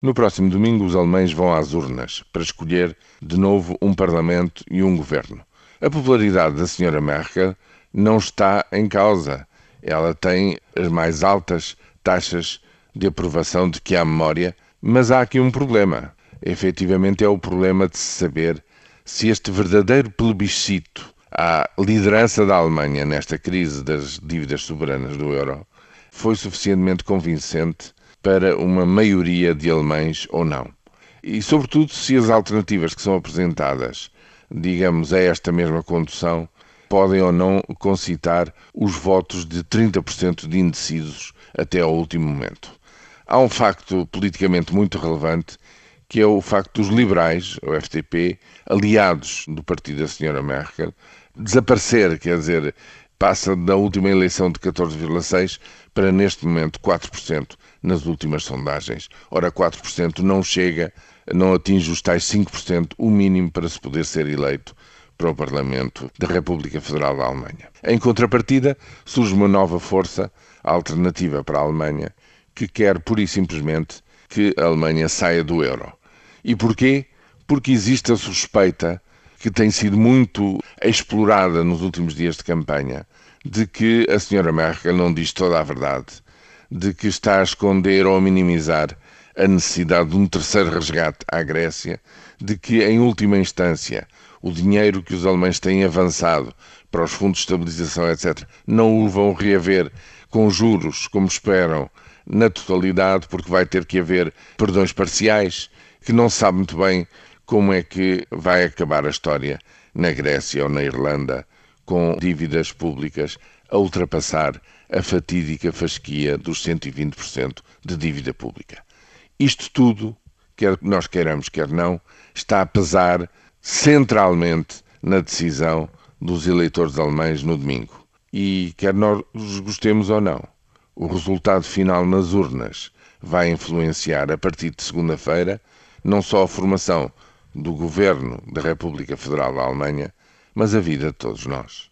No próximo domingo, os alemães vão às urnas para escolher de novo um parlamento e um governo. A popularidade da senhora Merkel não está em causa. Ela tem as mais altas taxas de aprovação de que há memória, mas há aqui um problema. Efetivamente é o problema de se saber se este verdadeiro plebiscito à liderança da Alemanha nesta crise das dívidas soberanas do euro foi suficientemente convincente para uma maioria de alemães ou não. E, sobretudo, se as alternativas que são apresentadas, digamos, a esta mesma condução, podem ou não concitar os votos de 30% de indecisos até ao último momento. Há um facto politicamente muito relevante, que é o facto dos liberais, o FDP, aliados do partido da senhora Merkel, desaparecer, quer dizer, passa da última eleição de 14,6% para neste momento 4% nas últimas sondagens. Ora, 4% não chega, não atinge os tais 5%, o mínimo para se poder ser eleito para o Parlamento da República Federal da Alemanha. Em contrapartida, surge uma nova força alternativa para a Alemanha que quer pura e simplesmente que a Alemanha saia do euro. E porquê? Porque existe a suspeita que tem sido muito explorada nos últimos dias de campanha, de que a senhora Merkel não diz toda a verdade, de que está a esconder ou a minimizar a necessidade de um terceiro resgate à Grécia, de que, em última instância, o dinheiro que os alemães têm avançado para os fundos de estabilização, etc., não o vão reaver com juros, como esperam, na totalidade, porque vai ter que haver perdões parciais, que não se sabe muito bem como é que vai acabar a história na Grécia ou na Irlanda com dívidas públicas a ultrapassar a fatídica fasquia dos 120% de dívida pública. Isto tudo, quer nós queiramos, quer não, está a pesar centralmente na decisão dos eleitores alemães no domingo. E quer nós gostemos ou não, o resultado final nas urnas vai influenciar a partir de segunda-feira não só a formação do governo da República Federal da Alemanha, mas a vida de todos nós.